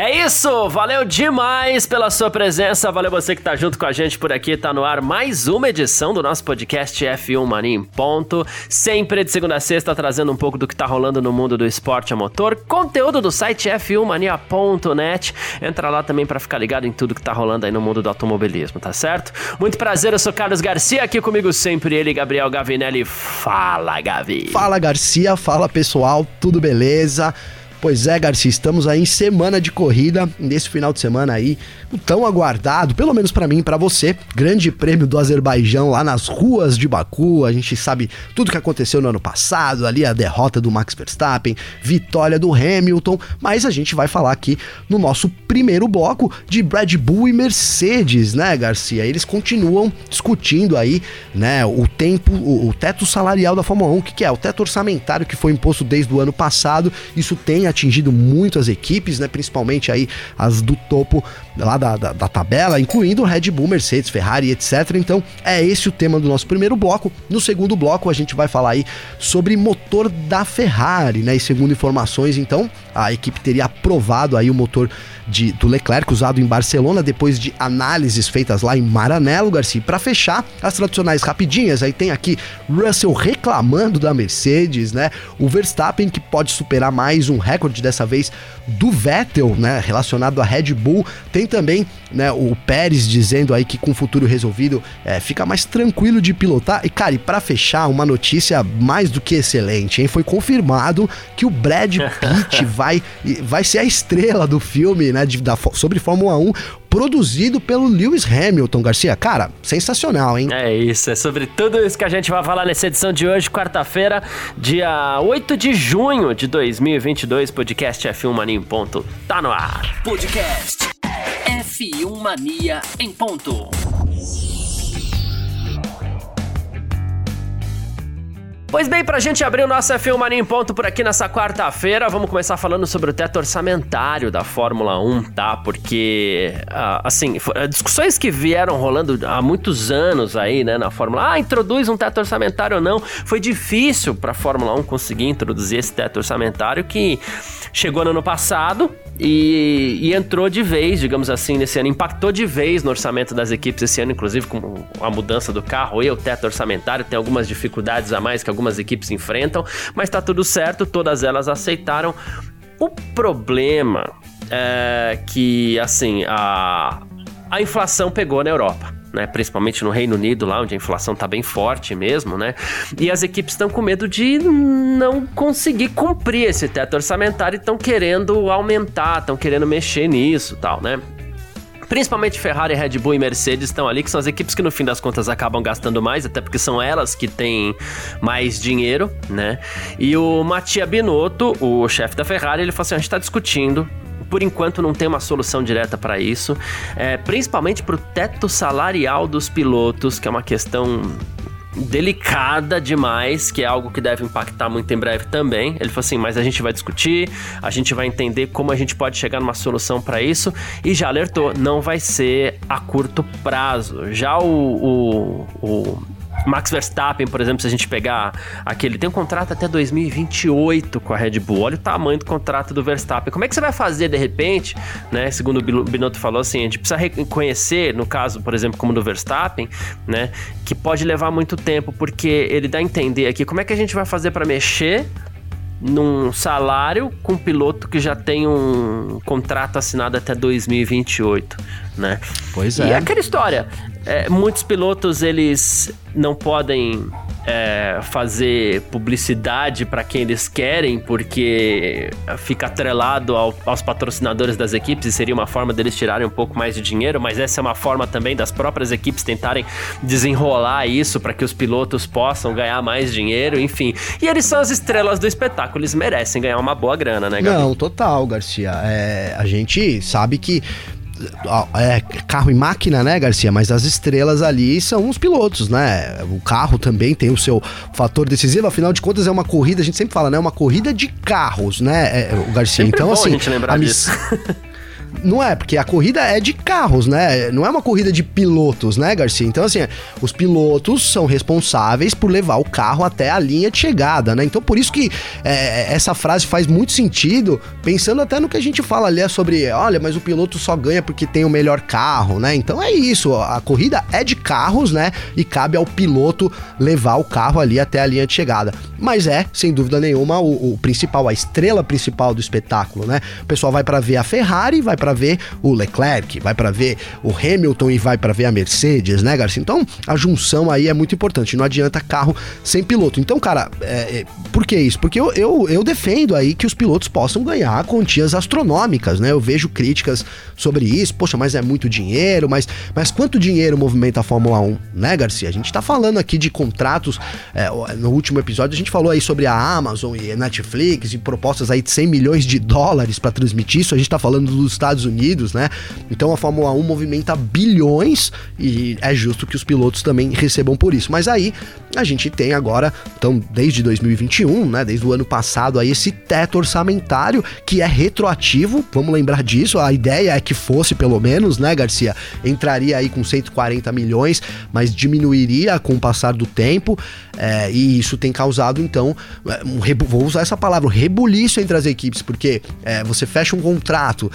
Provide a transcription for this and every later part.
É isso, valeu demais pela sua presença, valeu você que tá junto com a gente por aqui, tá no ar mais uma edição do nosso podcast F1 Mania em ponto, sempre de segunda a sexta trazendo um pouco do que tá rolando no mundo do esporte a motor, conteúdo do site f1mania.net, entra lá também para ficar ligado em tudo que tá rolando aí no mundo do automobilismo, tá certo? Muito prazer, eu sou Carlos Garcia, aqui comigo sempre ele, Gabriel Gavinelli, fala Gavi! Fala Garcia, fala pessoal, tudo beleza? Pois é, Garcia, estamos aí em semana de corrida, nesse final de semana aí, tão aguardado, pelo menos para mim e para você, Grande Prêmio do Azerbaijão lá nas ruas de Baku. A gente sabe tudo que aconteceu no ano passado, ali a derrota do Max Verstappen, vitória do Hamilton, mas a gente vai falar aqui no nosso primeiro bloco de Red Bull e Mercedes, né, Garcia? Eles continuam discutindo aí, né, o tempo, o, o teto salarial da Fórmula 1, o que, que é? O teto orçamentário que foi imposto desde o ano passado. Isso tem atingido muito as equipes, né? Principalmente aí as do topo lá da, da, da, tabela, incluindo Red Bull, Mercedes, Ferrari, etc. Então é esse o tema do nosso primeiro bloco. No segundo bloco a gente vai falar aí sobre motor da Ferrari, né? E segundo informações, então a equipe teria aprovado aí o motor de, do Leclerc usado em Barcelona depois de análises feitas lá em Maranello, Garcia. Para fechar, as tradicionais rapidinhas, aí tem aqui Russell reclamando da Mercedes, né? O Verstappen que pode superar mais um recorde dessa vez do Vettel, né, relacionado à Red Bull. Tem também, né, o Pérez dizendo aí que com o futuro resolvido é, fica mais tranquilo de pilotar. E cara, e para fechar, uma notícia mais do que excelente, hein? Foi confirmado que o Brad Pitt vai vai ser a estrela do filme, né? de, da, sobre Fórmula 1, produzido pelo Lewis Hamilton, Garcia. Cara, sensacional, hein? É isso, é sobre tudo isso que a gente vai falar nessa edição de hoje, quarta-feira, dia 8 de junho de 2022, podcast F1 Mania em ponto. Tá no ar. Podcast F1 Mania em ponto. Pois bem, pra gente abrir o nosso F1 Mania em ponto por aqui nessa quarta-feira, vamos começar falando sobre o teto orçamentário da Fórmula 1, tá? Porque, ah, assim, ah, discussões que vieram rolando há muitos anos aí, né, na Fórmula Ah, introduz um teto orçamentário ou não. Foi difícil pra Fórmula 1 conseguir introduzir esse teto orçamentário que chegou no ano passado, e, e, entrou de vez, digamos assim, nesse ano. Impactou de vez no orçamento das equipes esse ano, inclusive com a mudança do carro e o teto orçamentário. Tem algumas dificuldades a mais que algumas equipes enfrentam, mas tá tudo certo, todas elas aceitaram. O problema é que, assim, a, a inflação pegou na Europa né? Principalmente no Reino Unido, lá onde a inflação está bem forte mesmo, né? E as equipes estão com medo de não conseguir cumprir esse teto orçamentário e estão querendo aumentar, estão querendo mexer nisso, tal, né? Principalmente Ferrari, Red Bull e Mercedes estão ali, que são as equipes que no fim das contas acabam gastando mais, até porque são elas que têm mais dinheiro, né? E o Mattia Binotto, o chefe da Ferrari, ele falou assim: a gente está discutindo por enquanto não tem uma solução direta para isso, é, principalmente para o teto salarial dos pilotos, que é uma questão delicada demais, que é algo que deve impactar muito em breve também. Ele falou assim: mas a gente vai discutir, a gente vai entender como a gente pode chegar numa solução para isso e já alertou: não vai ser a curto prazo. Já o, o, o Max Verstappen, por exemplo, se a gente pegar aquele, tem um contrato até 2028 com a Red Bull. Olha o tamanho do contrato do Verstappen. Como é que você vai fazer de repente, né? Segundo o Binotto falou assim, a gente precisa reconhecer, no caso, por exemplo, como do Verstappen, né, que pode levar muito tempo, porque ele dá a entender aqui como é que a gente vai fazer para mexer num salário com um piloto que já tem um contrato assinado até 2028, né? Pois é. E aquela história, é, muitos pilotos eles não podem é, fazer publicidade para quem eles querem, porque fica atrelado ao, aos patrocinadores das equipes e seria uma forma deles tirarem um pouco mais de dinheiro, mas essa é uma forma também das próprias equipes tentarem desenrolar isso para que os pilotos possam ganhar mais dinheiro, enfim. E eles são as estrelas do espetáculo, eles merecem ganhar uma boa grana, né, Gabi? Não, total, Garcia. É, a gente sabe que é carro e máquina, né, Garcia? Mas as estrelas ali são os pilotos, né? O carro também tem o seu fator decisivo, afinal de contas é uma corrida, a gente sempre fala, né? Uma corrida de carros, né, o Garcia? Sempre então, bom assim. A gente lembrar a disso. Não é, porque a corrida é de carros, né? Não é uma corrida de pilotos, né, Garcia? Então, assim, os pilotos são responsáveis por levar o carro até a linha de chegada, né? Então, por isso que é, essa frase faz muito sentido, pensando até no que a gente fala ali é sobre, olha, mas o piloto só ganha porque tem o melhor carro, né? Então é isso, a corrida é de carros, né? E cabe ao piloto levar o carro ali até a linha de chegada. Mas é, sem dúvida nenhuma, o, o principal, a estrela principal do espetáculo, né? O pessoal vai para ver a Ferrari, vai para ver o Leclerc, vai para ver o Hamilton e vai para ver a Mercedes, né, Garcia? Então a junção aí é muito importante. Não adianta carro sem piloto. Então, cara, é, é, por que isso? Porque eu, eu, eu defendo aí que os pilotos possam ganhar quantias astronômicas, né? Eu vejo críticas sobre isso. Poxa, mas é muito dinheiro, mas, mas quanto dinheiro movimenta a Fórmula 1, né, Garcia? A gente tá falando aqui de contratos. É, no último episódio a gente falou aí sobre a Amazon e Netflix e propostas aí de 100 milhões de dólares para transmitir isso. A gente tá falando dos Estados Unidos, né? Então a Fórmula 1 movimenta bilhões e é justo que os pilotos também recebam por isso. Mas aí a gente tem agora, então desde 2021, né, desde o ano passado aí esse teto orçamentário que é retroativo, vamos lembrar disso, a ideia é que fosse pelo menos, né, Garcia, entraria aí com 140 milhões, mas diminuiria com o passar do tempo, é, e isso tem causado então, é, um, vou usar essa palavra, um rebuliço entre as equipes, porque é, você fecha um contrato,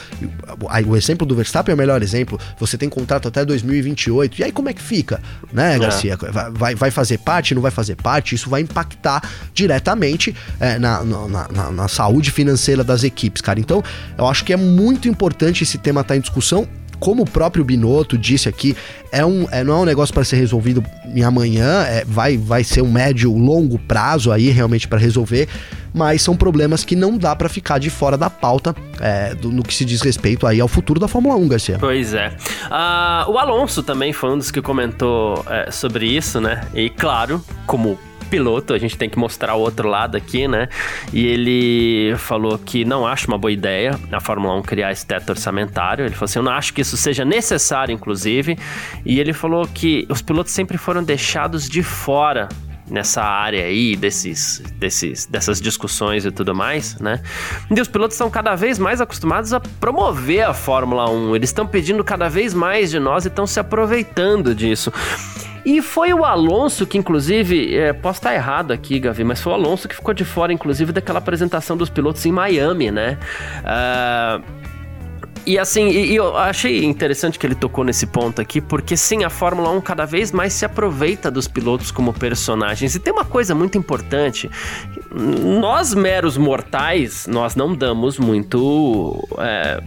o exemplo do Verstappen é o melhor exemplo. Você tem contrato até 2028. E aí como é que fica, né, é. Garcia? É. Vai, vai fazer parte, não vai fazer parte? Isso vai impactar diretamente é, na, na, na, na saúde financeira das equipes, cara. Então, eu acho que é muito importante esse tema estar tá em discussão como o próprio Binotto disse aqui, é um, é, não é um negócio para ser resolvido em amanhã, é, vai, vai ser um médio, longo prazo aí realmente para resolver, mas são problemas que não dá para ficar de fora da pauta é, do, no que se diz respeito aí ao futuro da Fórmula 1, Garcia. Pois é. Uh, o Alonso também foi um dos que comentou é, sobre isso, né? E claro, como piloto, a gente tem que mostrar o outro lado aqui, né? E ele falou que não acha uma boa ideia a Fórmula 1 criar esse teto orçamentário. Ele falou assim: eu não acho que isso seja necessário, inclusive. E ele falou que os pilotos sempre foram deixados de fora nessa área aí, desses, desses, dessas discussões e tudo mais, né? E os pilotos estão cada vez mais acostumados a promover a Fórmula 1. Eles estão pedindo cada vez mais de nós e estão se aproveitando disso. E foi o Alonso que, inclusive, é, posso estar errado aqui, Gavi, mas foi o Alonso que ficou de fora, inclusive, daquela apresentação dos pilotos em Miami, né? Uh, e assim, e, e eu achei interessante que ele tocou nesse ponto aqui, porque sim, a Fórmula 1 cada vez mais se aproveita dos pilotos como personagens. E tem uma coisa muito importante: nós, meros mortais, nós não damos muito. É,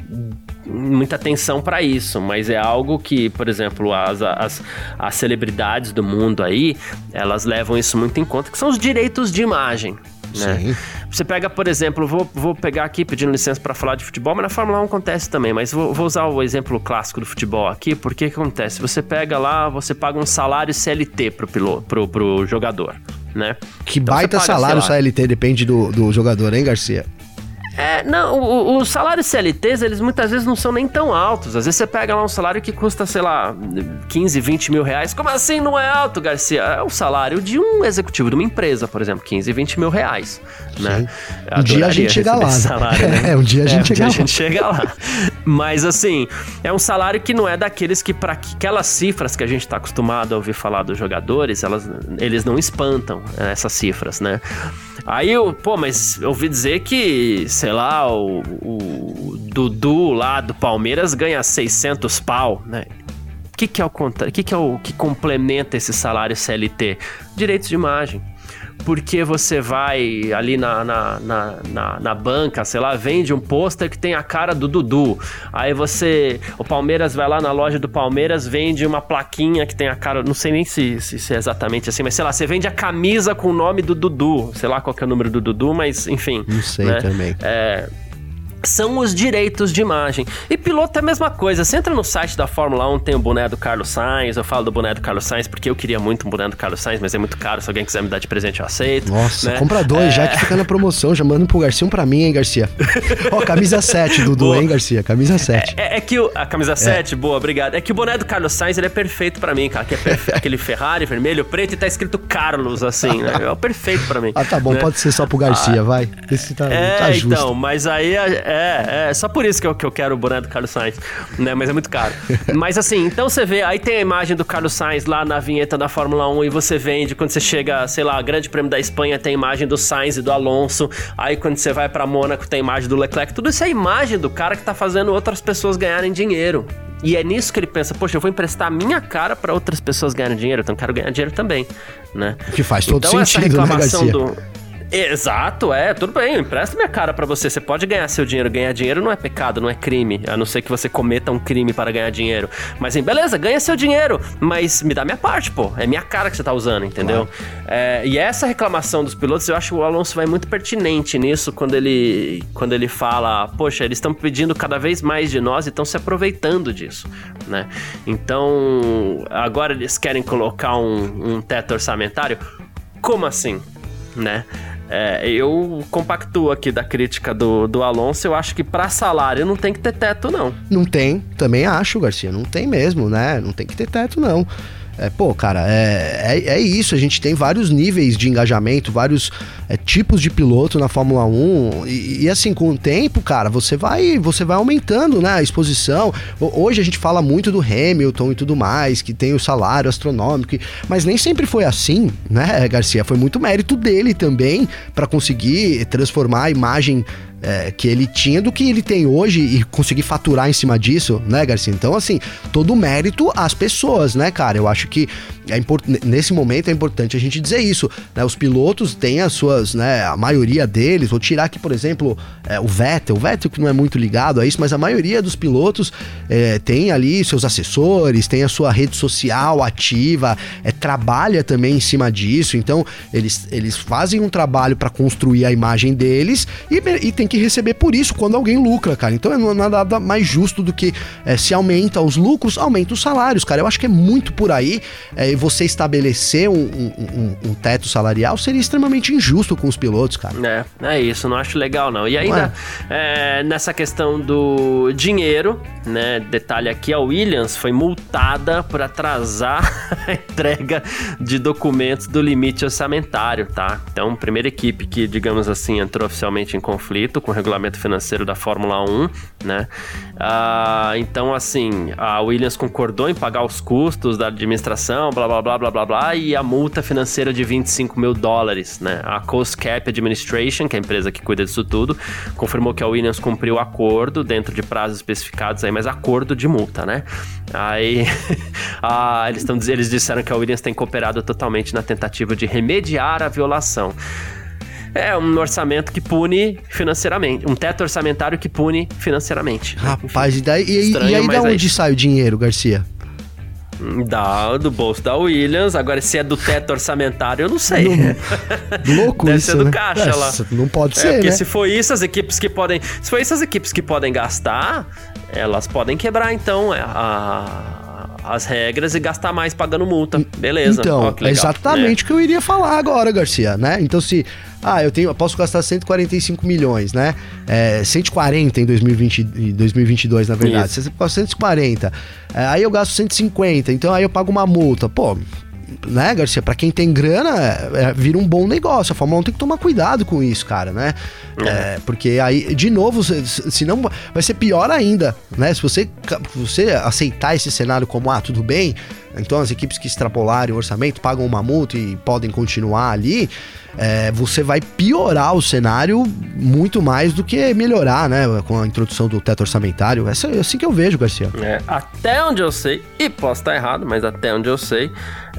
muita atenção para isso, mas é algo que, por exemplo, as, as, as celebridades do mundo aí, elas levam isso muito em conta, que são os direitos de imagem. Né? Sim. Você pega, por exemplo, vou, vou pegar aqui pedindo licença para falar de futebol, mas na Fórmula 1 acontece também. Mas vou, vou usar o exemplo clássico do futebol aqui, porque que acontece? Você pega lá, você paga um salário CLT pro, piloto, pro, pro jogador, né? Que então baita paga, salário CLT, depende do, do jogador, hein, Garcia? É, não, os salários CLTs, eles muitas vezes não são nem tão altos. Às vezes você pega lá um salário que custa, sei lá, 15, 20 mil reais. Como assim não é alto, Garcia? É o salário de um executivo de uma empresa, por exemplo, 15, 20 mil reais. Né? Um dia a gente chega lá. Né? Salário, né? É, um dia a gente, é, chega, um dia lá. a gente chega lá. Mas assim, é um salário que não é daqueles que, para aquelas cifras que a gente está acostumado a ouvir falar dos jogadores, elas, eles não espantam né, essas cifras, né? Aí eu, pô, mas eu ouvi dizer que, sei lá, o, o Dudu lá do Palmeiras ganha 600 pau, né? O que, que é o que, que é o que complementa esse salário CLT? Direitos de imagem porque você vai ali na, na, na, na, na banca, sei lá, vende um pôster que tem a cara do Dudu. Aí você. O Palmeiras vai lá na loja do Palmeiras, vende uma plaquinha que tem a cara. Não sei nem se, se, se é exatamente assim, mas sei lá, você vende a camisa com o nome do Dudu. Sei lá qual é o número do Dudu, mas enfim. Não sei né? também. É são os direitos de imagem. E piloto é a mesma coisa. Você entra no site da Fórmula 1, tem o boné do Carlos Sainz. Eu falo do boné do Carlos Sainz porque eu queria muito um boné do Carlos Sainz, mas é muito caro. Se alguém quiser me dar de presente, eu aceito. Nossa, né? compra dois, é... já que fica na promoção. Já manda pro Garcia um pra mim, hein, Garcia? Ó, camisa 7, Dudu, hein, Garcia? Camisa 7. É, é, é que o, a camisa 7, é. boa, obrigado. É que o boné do Carlos Sainz ele é perfeito pra mim, cara. Que é aquele Ferrari vermelho, preto e tá escrito Carlos, assim, né? É perfeito pra mim. Ah, tá bom, né? pode ser só pro Garcia, ah, vai. Esse tá, é, tá justo. então, mas aí é, é só por isso que eu, que eu quero o boné do Carlos Sainz, né? Mas é muito caro. Mas assim, então você vê, aí tem a imagem do Carlos Sainz lá na vinheta da Fórmula 1 e você vende, quando você chega, sei lá, Grande Prêmio da Espanha tem a imagem do Sainz e do Alonso, aí quando você vai para Mônaco tem a imagem do Leclerc, tudo isso é a imagem do cara que tá fazendo outras pessoas ganharem dinheiro. E é nisso que ele pensa, poxa, eu vou emprestar a minha cara para outras pessoas ganharem dinheiro, então eu quero ganhar dinheiro também, né? Que faz todo então, sentido, essa né, reclamação né, do Exato, é, tudo bem, eu empresto minha cara para você. Você pode ganhar seu dinheiro. Ganhar dinheiro não é pecado, não é crime, a não ser que você cometa um crime para ganhar dinheiro. Mas assim, beleza, ganha seu dinheiro, mas me dá minha parte, pô. É minha cara que você tá usando, entendeu? Claro. É, e essa reclamação dos pilotos, eu acho que o Alonso vai muito pertinente nisso quando ele, quando ele fala: Poxa, eles estão pedindo cada vez mais de nós e estão se aproveitando disso, né? Então, agora eles querem colocar um, um teto orçamentário. Como assim? Né? É, eu compactuo aqui da crítica do, do Alonso. Eu acho que para salário não tem que ter teto, não. Não tem, também acho, Garcia. Não tem mesmo, né? Não tem que ter teto, não. É, pô, cara, é, é, é, isso. A gente tem vários níveis de engajamento, vários é, tipos de piloto na Fórmula 1. E, e, assim, com o tempo, cara, você vai, você vai aumentando né, a exposição. Hoje a gente fala muito do Hamilton e tudo mais, que tem o salário astronômico. Mas nem sempre foi assim, né, Garcia? Foi muito mérito dele também para conseguir transformar a imagem é, que ele tinha do que ele tem hoje e conseguir faturar em cima disso, né, Garcia? Então, assim, todo o mérito às pessoas, né, cara? Eu acho que é nesse momento é importante a gente dizer isso, né? Os pilotos têm as suas, né, a maioria deles, vou tirar aqui, por exemplo, é, o Vettel, o Vettel que não é muito ligado a isso, mas a maioria dos pilotos é, tem ali seus assessores, tem a sua rede social ativa, é, trabalha também em cima disso, então eles, eles fazem um trabalho para construir a imagem deles e, e tem que receber por isso quando alguém lucra, cara. Então não é nada mais justo do que é, se aumenta os lucros, aumenta os salários, cara. Eu acho que é muito por aí. É, você estabelecer um, um, um, teto salarial seria extremamente injusto com os pilotos, cara. É, é isso. Não acho legal, não. E ainda é? é, nessa questão do dinheiro, né? Detalhe aqui: a Williams foi multada por atrasar a entrega de documentos do limite orçamentário, tá? Então, primeira equipe que, digamos assim, entrou oficialmente em conflito com o regulamento financeiro da Fórmula 1, né? Ah, então, assim, a Williams concordou em pagar os custos da administração, blá blá blá blá blá blá, e a multa financeira de 25 mil dólares, né? A Coast Cap Administration, que é a empresa que cuida disso tudo, confirmou que a Williams cumpriu o acordo dentro de prazos especificados aí, mas acordo de multa, né? Aí ah, eles, tão, eles disseram que a Williams tem cooperado totalmente na tentativa de remediar a violação. É um orçamento que pune financeiramente. Um teto orçamentário que pune financeiramente. Rapaz, e, daí, e, Estranho, e aí da onde aí... sai o dinheiro, Garcia? Da, do bolso da Williams. Agora, se é do teto orçamentário, eu não sei. Não, louco Deve isso, ser do né? caixa é, lá. Não pode é, ser, Porque né? se for isso, as equipes que podem... Se for isso, as equipes que podem gastar, elas podem quebrar, então, é, a as regras e gastar mais pagando multa. Beleza. Então, é exatamente o que eu iria falar agora, Garcia, né? Então, se. Ah, eu tenho, eu posso gastar 145 milhões, né? É, 140 em 2020, 2022, na verdade. Isso. Você 140. É, aí eu gasto 150, então aí eu pago uma multa. Pô, né, Garcia? Para quem tem grana, é, é, vira um bom negócio. A Fórmula 1 tem que tomar cuidado com isso, cara, né? É. É, porque aí, de novo, senão vai ser pior ainda, né? Se você, você aceitar esse cenário como, ah, tudo bem, então as equipes que extrapolarem o orçamento pagam uma multa e podem continuar ali, é, você vai piorar o cenário muito mais do que melhorar, né? Com a introdução do teto orçamentário. É assim que eu vejo, Garcia. É, até onde eu sei, e posso estar errado, mas até onde eu sei,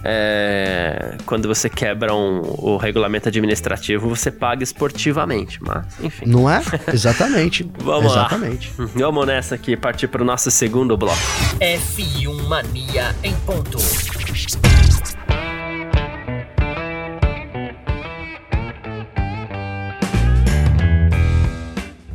é, quando você quebra um, o regulamento administrativo, você paga esportivamente, mas enfim. Não é? Exatamente. Vamos Exatamente. lá. Vamos nessa aqui, partir para o nosso segundo bloco. F1 Mania em ponto.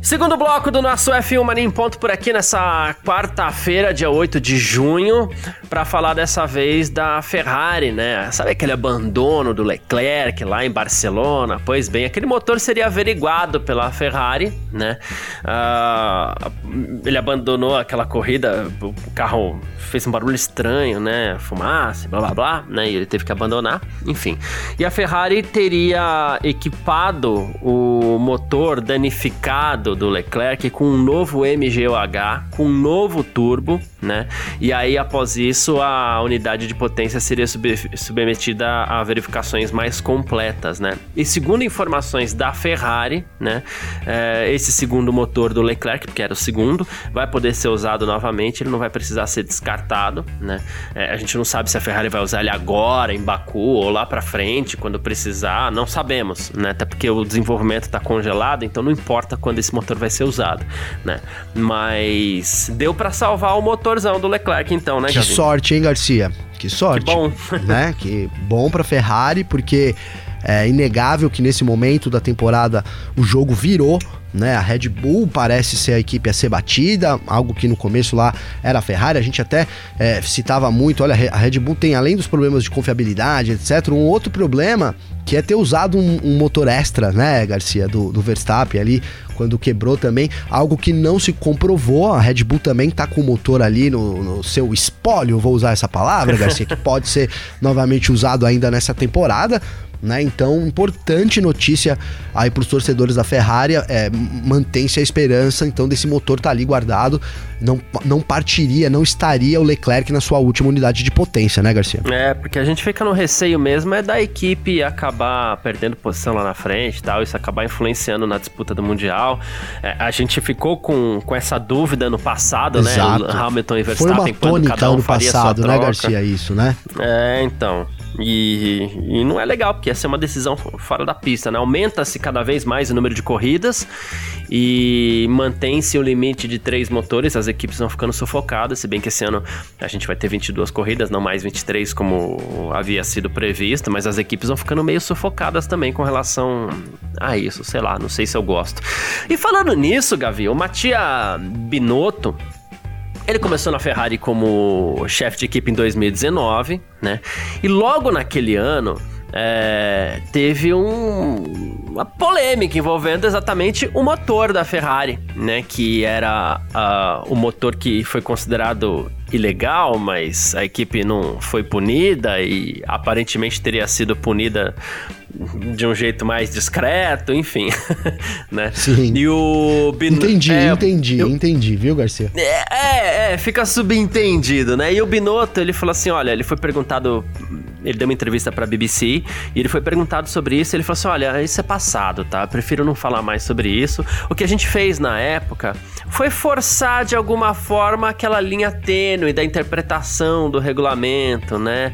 Segundo bloco do nosso F1 Mania em Ponto por aqui nessa quarta-feira, dia 8 de junho, para falar dessa vez da Ferrari, né? Sabe aquele abandono do Leclerc lá em Barcelona? Pois bem, aquele motor seria averiguado pela Ferrari, né? Uh, ele abandonou aquela corrida, o carro fez um barulho estranho, né? Fumaça, blá blá blá, né? E ele teve que abandonar, enfim. E a Ferrari teria equipado o motor danificado do Leclerc com um novo MGUH, com um novo turbo, né? E aí, após isso, a unidade de potência seria sub submetida a verificações mais completas, né? E segundo informações da Ferrari, né? É, esse segundo motor do Leclerc, que era o segundo, vai poder ser usado novamente, ele não vai precisar ser descartado, né? É, a gente não sabe se a Ferrari vai usar ele agora, em Baku, ou lá para frente, quando precisar, não sabemos, né? Até porque o desenvolvimento está congelado, então não importa quando esse motor vai ser usado, né? Mas deu para salvar o motorzão do Leclerc, então, né, Que Gavi? sorte, hein, Garcia? Que sorte. Que bom. né? Que bom para Ferrari, porque é inegável que nesse momento da temporada o jogo virou né? A Red Bull parece ser a equipe a ser batida, algo que no começo lá era a Ferrari. A gente até é, citava muito: olha, a Red Bull tem, além dos problemas de confiabilidade, etc., um outro problema que é ter usado um, um motor extra, né, Garcia, do, do, Verstappen ali, quando quebrou também, algo que não se comprovou. A Red Bull também tá com o motor ali no, no seu espólio, vou usar essa palavra, Garcia, que pode ser novamente usado ainda nessa temporada né? Então, importante notícia aí para os torcedores da Ferrari, é, mantém-se a esperança então desse motor tá ali guardado, não, não partiria, não estaria o Leclerc na sua última unidade de potência, né, Garcia? É, porque a gente fica no receio mesmo é da equipe acabar perdendo posição lá na frente, tal, isso acabar influenciando na disputa do mundial. É, a gente ficou com, com essa dúvida no passado, né? Exato. né? Hamilton e Verstappen Foi uma tônica um no passado, né, Garcia, isso, né? É, então. E, e não é legal, porque essa é uma decisão fora da pista, né? Aumenta-se cada vez mais o número de corridas e mantém-se o limite de três motores, as equipes vão ficando sufocadas, se bem que esse ano a gente vai ter 22 corridas, não mais 23 como havia sido previsto, mas as equipes vão ficando meio sufocadas também com relação a isso, sei lá, não sei se eu gosto. E falando nisso, Gavi, o Matia Binotto, ele começou na Ferrari como chefe de equipe em 2019, né? E logo naquele ano é, teve um, uma polêmica envolvendo exatamente o motor da Ferrari, né? Que era uh, o motor que foi considerado ilegal, mas a equipe não foi punida e aparentemente teria sido punida de um jeito mais discreto, enfim, né? Sim. E o Bin... Entendi, é, entendi, eu... entendi, viu, Garcia? É, é, é, fica subentendido, né? E o Binotto, ele falou assim, olha, ele foi perguntado ele deu uma entrevista para a BBC e ele foi perguntado sobre isso. ele falou assim: Olha, isso é passado, tá? Prefiro não falar mais sobre isso. O que a gente fez na época foi forçar de alguma forma aquela linha tênue da interpretação do regulamento, né?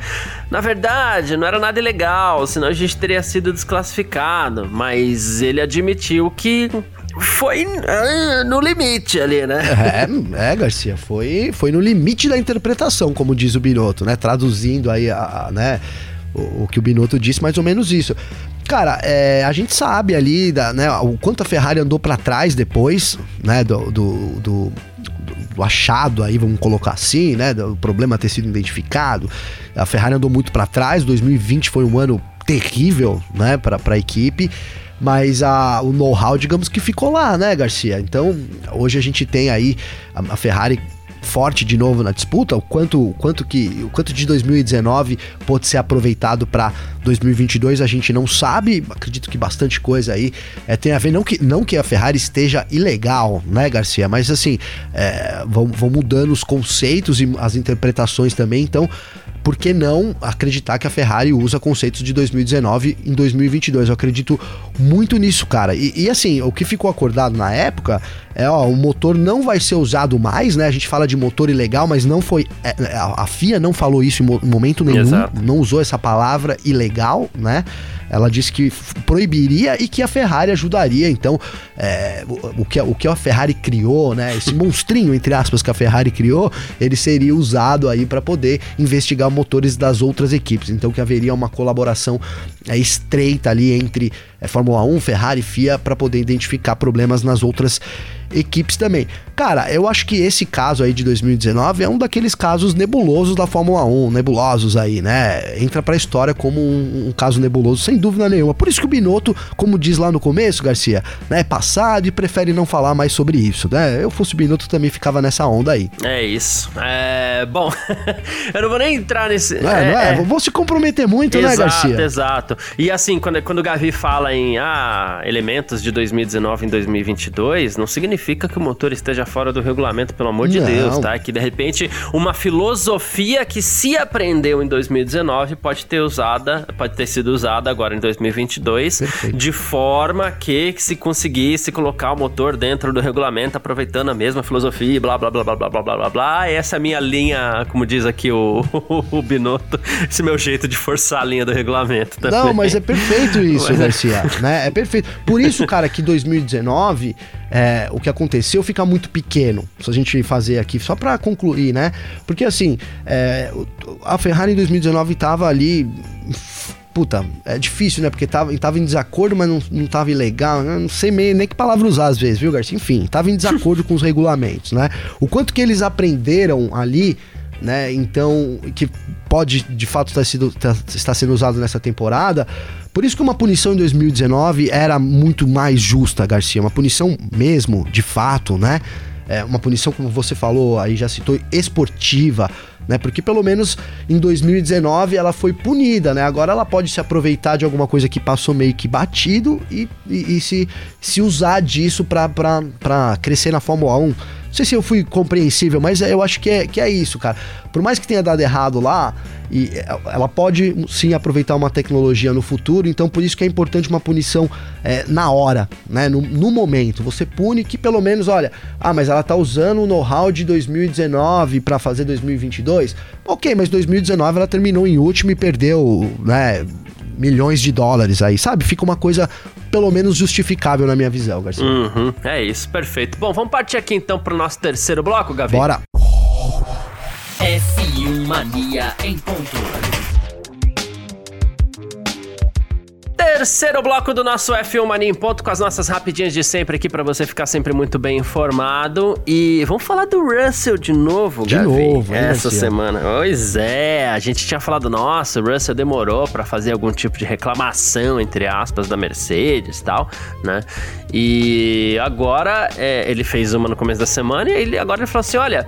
Na verdade, não era nada ilegal, senão a gente teria sido desclassificado. Mas ele admitiu que foi uh, no limite ali, né? É, é, Garcia, foi, foi no limite da interpretação, como diz o Binotto, né? Traduzindo aí a, a né? O, o, que o Binotto disse, mais ou menos isso. Cara, é, a gente sabe ali da, né, o quanto a Ferrari andou para trás depois, né, do, do, do, do, achado aí, vamos colocar assim, né, do problema ter sido identificado. A Ferrari andou muito para trás, 2020 foi um ano terrível, né, para a equipe mas a, o know-how, digamos que ficou lá, né, Garcia? Então, hoje a gente tem aí a, a Ferrari forte de novo na disputa, o quanto, quanto que o quanto de 2019 pode ser aproveitado para 2022 a gente não sabe, acredito que bastante coisa aí é, tem a ver, não que, não que a Ferrari esteja ilegal, né Garcia, mas assim, é, vão, vão mudando os conceitos e as interpretações também, então por que não acreditar que a Ferrari usa conceitos de 2019 em 2022? Eu acredito muito nisso, cara. E, e, assim, o que ficou acordado na época é, ó, o motor não vai ser usado mais, né? A gente fala de motor ilegal, mas não foi. É, a FIA não falou isso em momento nenhum, Exato. não usou essa palavra ilegal, né? Ela disse que proibiria e que a Ferrari ajudaria. Então, é, o, o, que, o que a Ferrari criou, né? Esse monstrinho, entre aspas, que a Ferrari criou, ele seria usado aí para poder investigar motores das outras equipes. Então, que haveria uma colaboração é, estreita ali entre é, Fórmula 1, Ferrari, FIA para poder identificar problemas nas outras equipes também. Cara, eu acho que esse caso aí de 2019 é um daqueles casos nebulosos da Fórmula 1, nebulosos aí, né? Entra pra história como um, um, caso nebuloso, sem dúvida nenhuma. Por isso que o Binotto, como diz lá no começo, Garcia, né, é passado e prefere não falar mais sobre isso, né? Eu fosse o Binotto também ficava nessa onda aí. É isso. É, bom, eu não vou nem entrar nesse... Não é, é, não é? é. Vou se comprometer muito, exato, né, Garcia? Exato, exato. E assim, quando, quando o Gavi fala em ah, elementos de 2019 em 2022, não significa que o motor esteja fora do regulamento, pelo amor de não. Deus, tá? Que de repente uma filosofia que se aprendeu em 2019 pode ter usada, pode ter sido usada agora em 2022, Perfeito. de forma que, que se conseguisse colocar o motor dentro do regulamento, aproveitando a mesma filosofia, blá blá blá blá blá blá blá blá. Essa é a minha linha, como diz aqui o, o Binotto, esse meu jeito de forçar a linha do regulamento. Também. Não, mas é perfeito isso, Garcia, né? É perfeito. Por isso, cara, que 2019 é, o que aconteceu fica muito pequeno. Se a gente fazer aqui, só para concluir, né? Porque assim, é, a Ferrari em 2019 tava ali. Puta, é difícil, né? Porque tava, tava em desacordo, mas não, não tava ilegal. Né? Não sei nem que palavra usar às vezes, viu, Garcia? Enfim, tava em desacordo com os regulamentos, né? O quanto que eles aprenderam ali né? Então, que pode de fato estar, sido, tá, estar sendo usado nessa temporada, por isso que uma punição em 2019 era muito mais justa, Garcia. Uma punição mesmo, de fato, né? É uma punição, como você falou, aí já citou, esportiva, né? Porque pelo menos em 2019 ela foi punida, né? Agora ela pode se aproveitar de alguma coisa que passou meio que batido e, e, e se, se usar disso para crescer na Fórmula 1. Não sei se eu fui compreensível, mas eu acho que é, que é isso, cara. Por mais que tenha dado errado lá, e ela pode sim aproveitar uma tecnologia no futuro, então por isso que é importante uma punição é, na hora, né? No, no, momento. Você pune que pelo menos, olha, ah, mas ela tá usando o know-how de 2019 para fazer 2022. Ok, mas 2019 ela terminou em último e perdeu, né? Milhões de dólares aí, sabe? Fica uma coisa pelo menos justificável na minha visão, Garcia. Uhum, é isso, perfeito. Bom, vamos partir aqui então pro nosso terceiro bloco, Gavi. Bora. F1 Mania em ponto. Terceiro bloco do nosso F1 Mania em ponto com as nossas rapidinhas de sempre aqui para você ficar sempre muito bem informado. E vamos falar do Russell de novo, De Gavi, novo, essa semana. Pois é, a gente tinha falado, nossa, o Russell demorou para fazer algum tipo de reclamação, entre aspas, da Mercedes e tal, né? E agora é, ele fez uma no começo da semana e ele, agora ele falou assim: olha.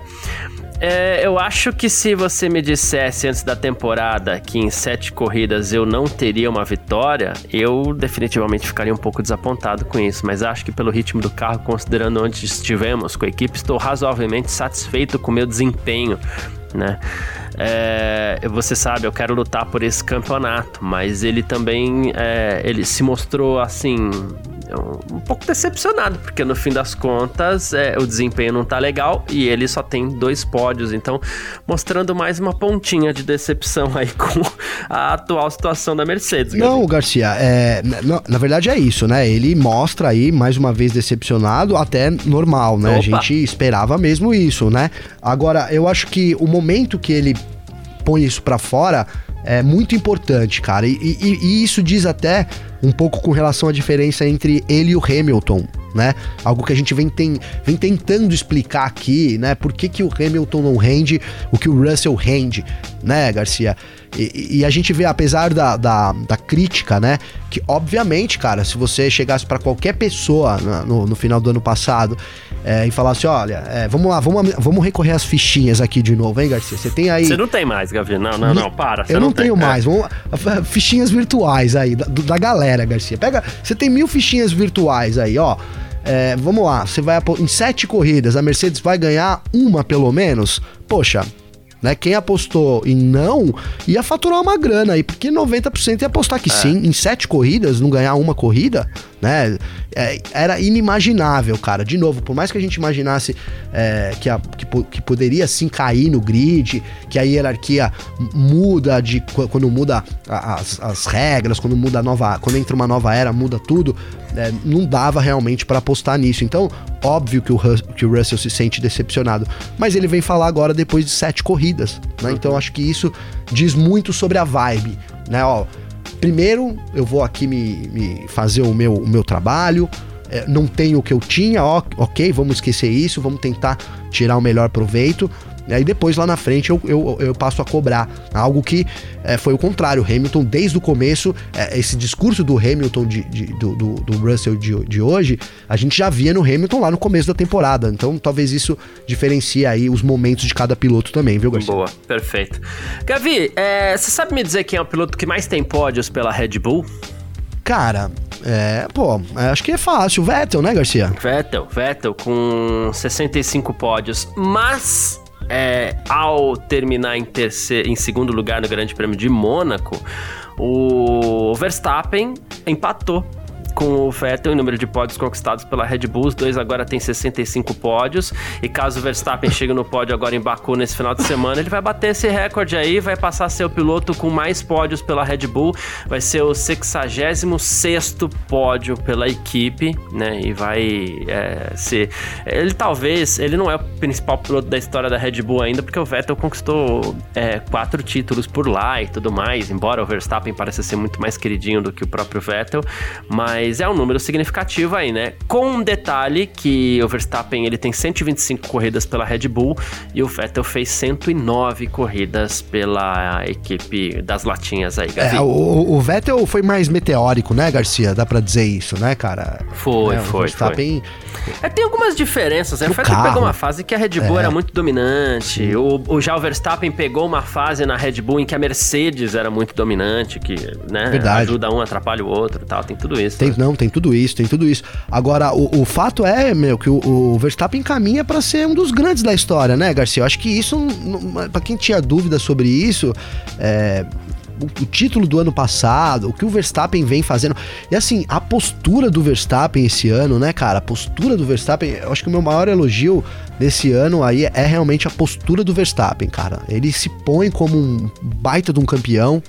É, eu acho que se você me dissesse antes da temporada que em sete corridas eu não teria uma vitória, eu definitivamente ficaria um pouco desapontado com isso. Mas acho que pelo ritmo do carro, considerando onde estivemos com a equipe, estou razoavelmente satisfeito com o meu desempenho, né? É, você sabe, eu quero lutar por esse campeonato, mas ele também é, ele se mostrou assim um pouco decepcionado, porque no fim das contas é, o desempenho não tá legal e ele só tem dois pódios, então mostrando mais uma pontinha de decepção aí com a atual situação da Mercedes. Não, Garcia, é, na, na, verdade é isso, né? Ele mostra aí mais uma vez decepcionado, até normal, né? Opa. A gente esperava mesmo isso, né? Agora, eu acho que o momento que ele põe isso para fora é muito importante, cara. E, e, e, isso diz até um pouco com relação à diferença entre ele e o Hamilton, né? Algo que a gente vem, tem, vem tentando explicar aqui, né? Por que, que o Hamilton não rende o que o Russell rende, né, Garcia? E, e, a gente vê, apesar da, da, da, crítica, né? Que obviamente, cara, se você chegasse para qualquer pessoa no, no, final do ano passado é, e falasse, olha, é, vamos lá, vamos, vamos recorrer às fichinhas aqui de novo, hein, Garcia? Você tem aí. Você não tem mais, Gavi. Não, não, não, para. Eu não, não tenho mais. Vamos, fichinhas virtuais aí, da, da galera, Garcia. Pega. Você tem mil fichinhas virtuais aí, ó. É, vamos lá, você vai em sete corridas, a Mercedes vai ganhar uma pelo menos. Poxa, né? Quem apostou em não ia faturar uma grana aí, porque 90% ia apostar que é. sim, em sete corridas, não ganhar uma corrida, né? É, era inimaginável, cara. De novo, por mais que a gente imaginasse é, que, a, que, que, poderia sim cair no grid, que a hierarquia muda de quando muda as, as regras, quando muda a nova, quando entra uma nova era, muda tudo. É, não dava realmente para apostar nisso. Então, óbvio que o, que o Russell se sente decepcionado, mas ele vem falar agora depois de sete corridas, né? Então, acho que isso diz muito sobre a vibe, né? Ó, primeiro eu vou aqui me, me fazer o meu, o meu trabalho, é, não tenho o que eu tinha, ok, vamos esquecer isso, vamos tentar tirar o melhor proveito. E aí depois lá na frente eu, eu, eu passo a cobrar. Algo que é, foi o contrário. Hamilton, desde o começo, é, esse discurso do Hamilton, de, de do, do, do, Russell de, de hoje, a gente já via no Hamilton lá no começo da temporada. Então talvez isso diferencie aí os momentos de cada piloto também, viu, Garcia? Boa, perfeito. Gavi, é, você sabe me dizer quem é o piloto que mais tem pódios pela Red Bull? Cara, é, pô, acho que é fácil. Vettel, né, Garcia? Vettel, Vettel com 65 pódios. Mas é, ao terminar em, terceiro, em segundo lugar no Grande Prêmio de Mônaco, o Verstappen empatou com o Vettel em número de pódios conquistados pela Red Bull. Os dois agora têm 65 pódios. E caso o Verstappen chegue no pódio agora em Baku nesse final de semana, ele vai bater esse recorde aí, vai passar a ser o piloto com mais pódios pela Red Bull. Vai ser o 66 pódio pela equipe, né? E vai é, ser. Ele talvez. Ele não é o principal piloto da história da Red Bull ainda, porque o Vettel conquistou é, quatro títulos por lá e tudo mais. Embora o Verstappen pareça ser muito mais queridinho do que o próprio Vettel. Mas mas é um número significativo aí, né? Com um detalhe que o Verstappen ele tem 125 corridas pela Red Bull e o Vettel fez 109 corridas pela equipe das latinhas aí, Gavi. É, o, o, Vettel foi mais meteórico, né, Garcia? Dá pra dizer isso, né, cara? Foi, é, foi. O Verstappen... Foi. É, tem algumas diferenças, né? O Vettel pegou uma fase que a Red Bull é. era muito dominante. O, o, já o Verstappen pegou uma fase na Red Bull em que a Mercedes era muito dominante, que né, Verdade. ajuda um, atrapalha o outro e tal. Tem tudo isso. Tem não, tem tudo isso, tem tudo isso. Agora, o, o fato é, meu, que o, o Verstappen caminha para ser um dos grandes da história, né, Garcia? Eu acho que isso, para quem tinha dúvida sobre isso, é, o, título do ano passado, o que o Verstappen vem fazendo. E assim, a postura do Verstappen esse ano, né, cara? A postura do Verstappen, eu acho que o meu maior elogio desse ano aí é realmente a postura do Verstappen, cara. Ele se põe como um baita de um campeão.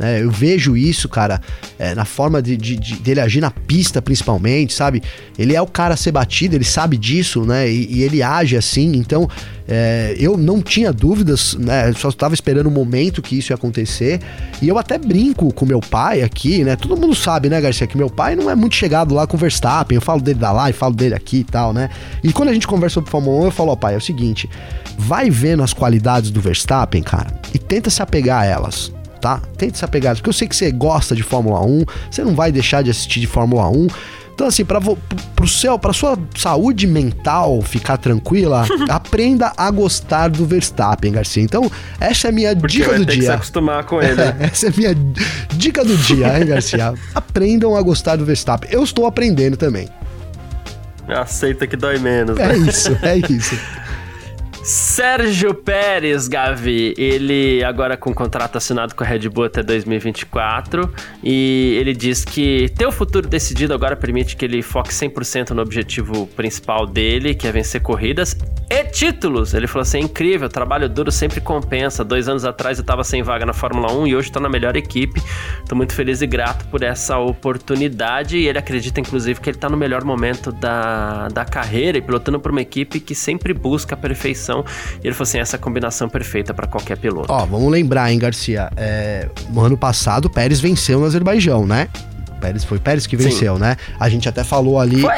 Né? Eu vejo isso, cara, é, na forma de, de, de, dele agir na pista, principalmente, sabe? Ele é o cara a ser batido, ele sabe disso, né? E, e ele age assim, então é, eu não tinha dúvidas, né? Só estava esperando o momento que isso ia acontecer. E eu até brinco com meu pai aqui, né? Todo mundo sabe, né, Garcia, que meu pai não é muito chegado lá com o Verstappen. Eu falo dele da e falo dele aqui e tal, né? E quando a gente conversa sobre Fórmula 1, eu falo, ó, pai, é o seguinte: vai vendo as qualidades do Verstappen, cara, e tenta se apegar a elas tá? Tente se apegar, porque eu sei que você gosta de Fórmula 1, você não vai deixar de assistir de Fórmula 1. Então, assim, para pro céu, para sua saúde mental ficar tranquila, aprenda a gostar do Verstappen, Garcia. Então, essa é a minha Porque dica do dia. Que se acostumar com ele. É, essa é a minha dica do dia, hein, Garcia? Aprendam a gostar do Verstappen. Eu estou aprendendo também. Aceita que dói menos. É né? isso, é isso. Sérgio Pérez, Gavi, ele agora com contrato assinado com a Red Bull até 2024 e ele diz que ter o futuro decidido agora permite que ele foque 100% no objetivo principal dele, que é vencer corridas e títulos. Ele falou assim: é incrível, trabalho duro sempre compensa. Dois anos atrás eu estava sem vaga na Fórmula 1 e hoje estou na melhor equipe. Estou muito feliz e grato por essa oportunidade e ele acredita, inclusive, que ele está no melhor momento da, da carreira e pilotando para uma equipe que sempre busca a perfeição combinação. E ele falou assim: essa combinação perfeita para qualquer piloto. Ó, vamos lembrar, hein, Garcia? É, no ano passado, o Pérez venceu no Azerbaijão, né? Pérez, foi Pérez que venceu, Sim. né? A gente até falou ali. Foi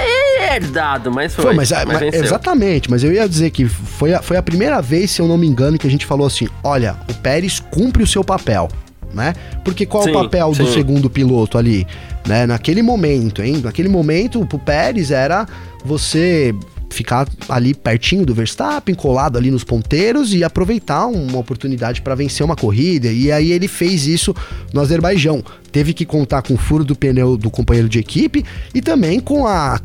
herdado, mas foi. foi mas, mas, mas exatamente, mas eu ia dizer que foi a, foi a primeira vez, se eu não me engano, que a gente falou assim: olha, o Pérez cumpre o seu papel. Né? Porque qual sim, o papel sim. do segundo piloto ali? Né? Naquele momento, hein? Naquele momento, pro Pérez era você ficar ali pertinho do Verstappen, colado ali nos ponteiros e aproveitar uma oportunidade para vencer uma corrida. E aí ele fez isso no Azerbaijão. Teve que contar com o furo do pneu do companheiro de equipe e também com a.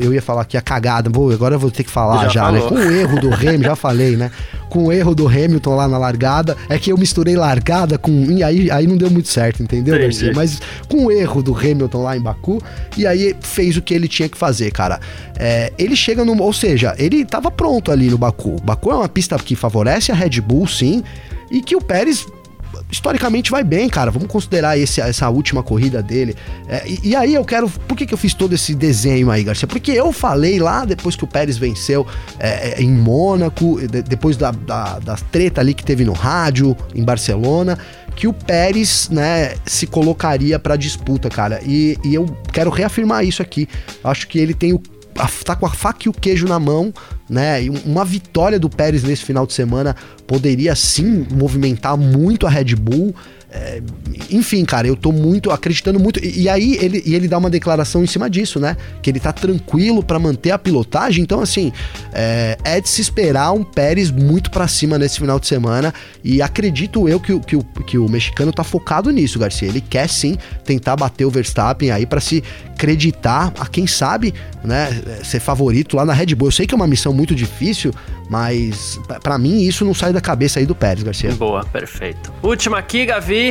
Eu ia falar aqui a cagada, vou, agora eu vou ter que falar já, já né? Com o erro do Hamilton, já falei, né? Com o erro do Hamilton lá na largada. É que eu misturei largada com. E aí, aí não deu muito certo, entendeu, Entendi. Garcia? Mas com o erro do Hamilton lá em Baku, e aí fez o que ele tinha que fazer, cara. É, ele chega no. Ou seja, ele tava pronto ali no Baku. Baku é uma pista que favorece a Red Bull, sim. E que o Pérez historicamente vai bem, cara. Vamos considerar esse, essa última corrida dele. É, e, e, aí eu quero. Por que, que eu fiz todo esse desenho aí, Garcia? Porque eu falei lá depois que o Pérez venceu é, é em Mônaco, de, depois da, da, da treta ali que teve no rádio, em Barcelona que o Pérez, né, se colocaria para disputa, cara. E, e, eu quero reafirmar isso aqui. Acho que ele tem o tá com a faca e o queijo na mão, né? E uma vitória do Pérez nesse final de semana poderia sim movimentar muito a Red Bull. É, enfim, cara, eu tô muito acreditando muito. E, e aí ele, e ele dá uma declaração em cima disso, né? Que ele tá tranquilo para manter a pilotagem. Então, assim, é, é, de se esperar um Pérez muito para cima nesse final de semana. E acredito eu que, que, que o mexicano tá focado nisso, Garcia. Ele quer sim tentar bater o Verstappen aí para se acreditar a quem sabe, né, ser favorito lá na Red Bull. Eu sei que é uma missão muito difícil, mas para mim isso não sai da cabeça aí do Pérez, Garcia. Boa, perfeito. Última aqui, Gavi.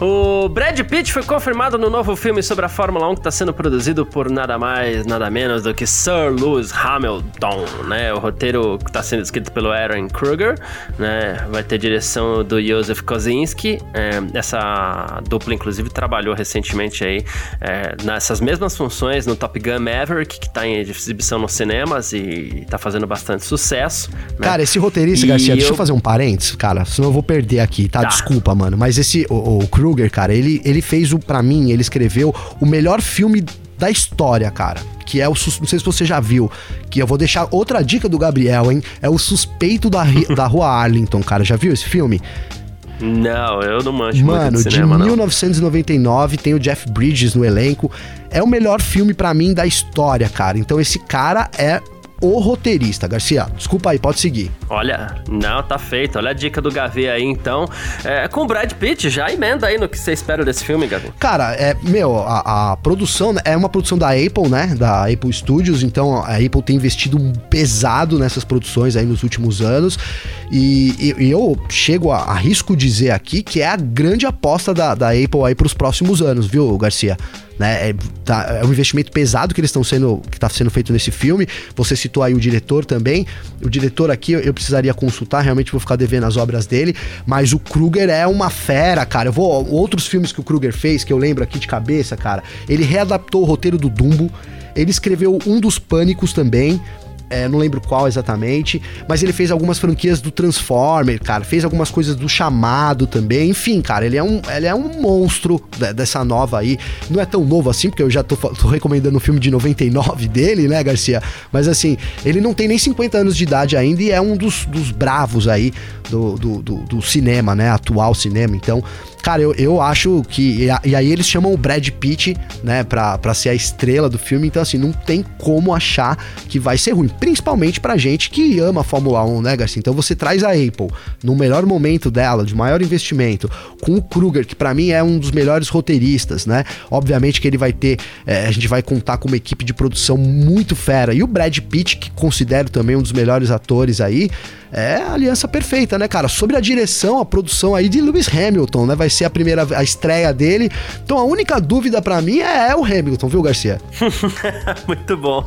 O Brad Pitt foi confirmado no novo filme sobre a Fórmula 1 que está sendo produzido por nada mais, nada menos do que Sir Lewis Hamilton, né? O roteiro que está sendo escrito pelo Aaron Kruger, né? Vai ter direção do Joseph Kosinski. É, essa dupla, inclusive, trabalhou recentemente aí é, nessas mesmas funções no Top Gun Maverick, que tá em exibição nos cinemas e tá fazendo bastante sucesso. Né? Cara, esse roteirista, e Garcia, eu... deixa eu fazer um parênteses, cara, senão eu vou perder aqui, tá? tá. Desculpa, mano. Mas esse, o, o Kruger, cara, ele, ele fez o, pra mim, ele escreveu o melhor filme da história, cara. Que é o. Não sei se você já viu. Que eu vou deixar outra dica do Gabriel, hein? É o Suspeito da, da Rua Arlington, cara. Já viu esse filme? Não, eu não manjo Mano, de, cinema, de 1999 não. tem o Jeff Bridges no elenco. É o melhor filme para mim da história, cara. Então esse cara é o roteirista. Garcia, desculpa aí, pode seguir. Olha, não, tá feito. Olha a dica do Gavi aí, então. É, com o Brad Pitt, já emenda aí no que você espera desse filme, Gavi. Cara, é, meu, a, a, produção é uma produção da Apple, né? Da Apple Studios, então a Apple tem investido pesado nessas produções aí nos últimos anos. E, e, eu chego a, arrisco dizer aqui que é a grande aposta da, da Apple aí pros próximos anos, viu, Garcia? Né? É, tá, é um investimento pesado que eles estão sendo que está sendo feito nesse filme. Você citou aí o diretor também. O diretor aqui eu, eu precisaria consultar, realmente vou ficar devendo as obras dele. Mas o Kruger é uma fera, cara. Eu vou outros filmes que o Kruger fez que eu lembro aqui de cabeça, cara. Ele readaptou o roteiro do Dumbo. Ele escreveu um dos Pânicos também é, não lembro qual exatamente, mas ele fez algumas franquias do Transformer, cara, fez algumas coisas do Chamado também, enfim, cara, ele é um, ele é um monstro dessa nova aí, não é tão novo assim, porque eu já tô, tô recomendando um filme de 99 dele, né, Garcia, mas assim, ele não tem nem 50 anos de idade ainda e é um dos, dos bravos aí do, do, do, do cinema, né, atual cinema, então Cara, eu, eu acho que. E, aí eles chamam o Brad Pitt, né, pra, pra ser a estrela do filme. Então, assim, não tem como achar que vai ser ruim. Principalmente pra gente que ama a Fórmula 1, né, Garcia? Então você traz a Apple no melhor momento dela, de maior investimento, com o Kruger, que para mim é um dos melhores roteiristas, né? Obviamente que ele vai ter. É, a gente vai contar com uma equipe de produção muito fera. E o Brad Pitt, que considero também um dos melhores atores aí é a aliança perfeita, né, cara? Sobre a direção, a produção aí de Lewis Hamilton, né? Vai ser a primeira a estreia dele. Então a única dúvida para mim é, é, o Hamilton, viu, Garcia? Muito bom.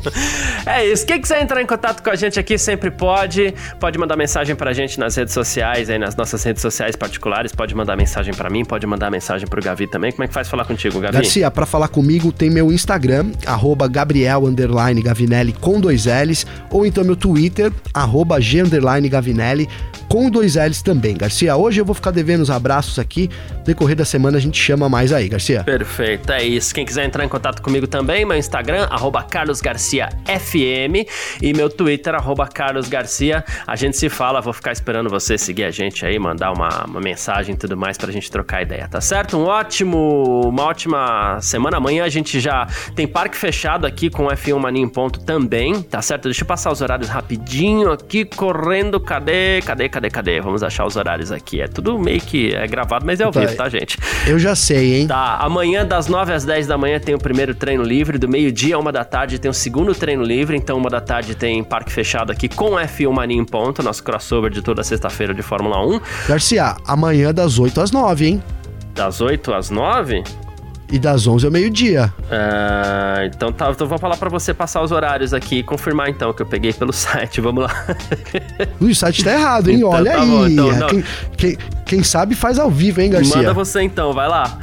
É isso. Quem quiser entrar em contato com a gente aqui sempre pode. Pode mandar mensagem pra gente nas redes sociais, aí nas nossas redes sociais particulares. Pode mandar mensagem para mim, pode mandar mensagem pro Gavi também. Como é que faz falar contigo, Gavi? Garcia, para falar comigo tem meu Instagram, arroba Gabriel Gavinelli com dois L's, ou então meu Twitter, arroba G Gavinelli com dois L's também. Garcia, hoje eu vou ficar devendo os abraços aqui. No decorrer da semana a gente chama mais aí, Garcia. Perfeito, é isso. Quem quiser entrar em contato comigo também, meu Instagram, arroba carlosgarciafm e meu Twitter, arroba carlosgarcia. A gente se fala, vou ficar esperando você seguir a gente aí, mandar uma, uma mensagem e tudo mais pra gente trocar ideia, tá certo? Um ótimo, uma ótima semana. Amanhã a gente já tem parque fechado aqui com F1 Mania em ponto também, tá certo? Deixa eu passar os horários rapidinho aqui, correndo. Cadê? Cadê? Cadê? Cadê, cadê? Vamos achar os horários aqui. É tudo meio que é gravado, mas é ao Tá. vivo, tá, gente? Eu já sei, hein? Tá, amanhã das 9 às 10 da manhã tem o primeiro treino livre, do meio-dia a uma da tarde tem o segundo treino livre, então uma da tarde tem parque fechado aqui com F1 Mania em ponto, nosso crossover de toda sexta-feira de Fórmula 1, Garcia, amanhã das 8 às 9, hein? das 8 às 9. E das 11 ao meio-dia. Ah, então tá, então vou falar pra você passar os horários aqui e confirmar então que eu peguei pelo site, vamos lá. Ui, o site tá errado, hein? Então, Olha tá aí. bom, então, quem, quem- quem sabe faz ao vivo, hein, Garcia? Manda você então, vai lá.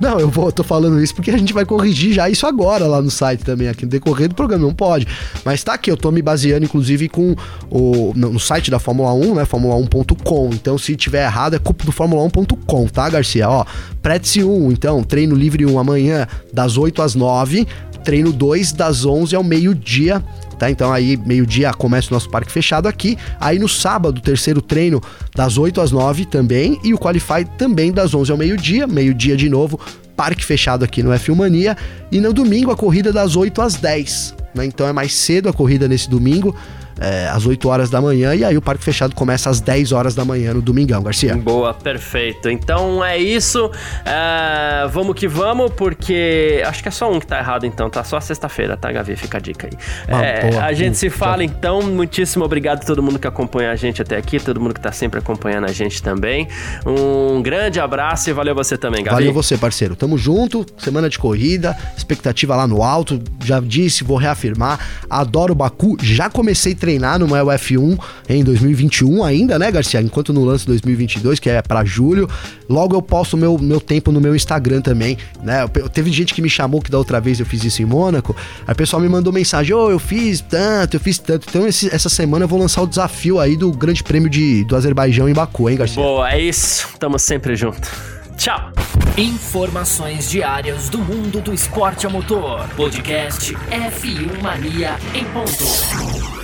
Não, eu vou, tô falando isso porque a gente vai corrigir já isso agora lá no site também, aqui no decorrer do programa, não pode. Mas tá aqui, eu tô me baseando inclusive com o no, site da Fórmula 1, né, formula1.com. Então se tiver errado é culpa do formula1.com, tá, Garcia? Ó, Pretice 1, então, treino livre 1 amanhã das 8 às 9, treino 2 das 11 ao meio-dia. Tá, então aí meio-dia começa o nosso parque fechado aqui. Aí no sábado, terceiro treino das 8 às 9 também e o Qualify também das 11 ao meio-dia, meio-dia de novo, parque fechado aqui no F1 Mania e no domingo a corrida das 8 às 10, né? Então é mais cedo a corrida nesse domingo, é, às 8 horas da manhã e aí o parque fechado começa às 10 horas da manhã no domingão, Garcia. Boa, perfeito. Então é isso. É, vamos que vamos, porque acho que é só um que tá errado, então. Tá só sexta-feira, tá, Gavi? Fica a dica aí. Ah, É, boa. a gente se Hum, fala, então. Muitíssimo obrigado a todo mundo que acompanha a gente até aqui, todo mundo que tá sempre acompanhando a gente também. Um grande abraço e valeu você também, Gavi. Valeu você, parceiro. Tamo junto, semana de corrida, expectativa lá no alto. Já disse, vou reafirmar. Adoro o Baku. Já comecei treinar no Mael F1 em 2021 ainda, né, Garcia? Enquanto no lance 2022, que é pra julho. Logo eu posto meu, meu tempo no meu Instagram também, né? Eu- Teve gente que me chamou que da outra vez eu fiz isso em Mônaco. Aí o pessoal me mandou mensagem: Ô, eu fiz tanto, eu fiz tanto. Então esse- essa semana eu vou lançar o desafio aí do Grande Prêmio de, do Azerbaijão em Baku, hein, Garcia? Boa, é isso. Tamo sempre junto. Tchau. Informações diárias do mundo do esporte a motor. Podcast F1 Mania em ponto.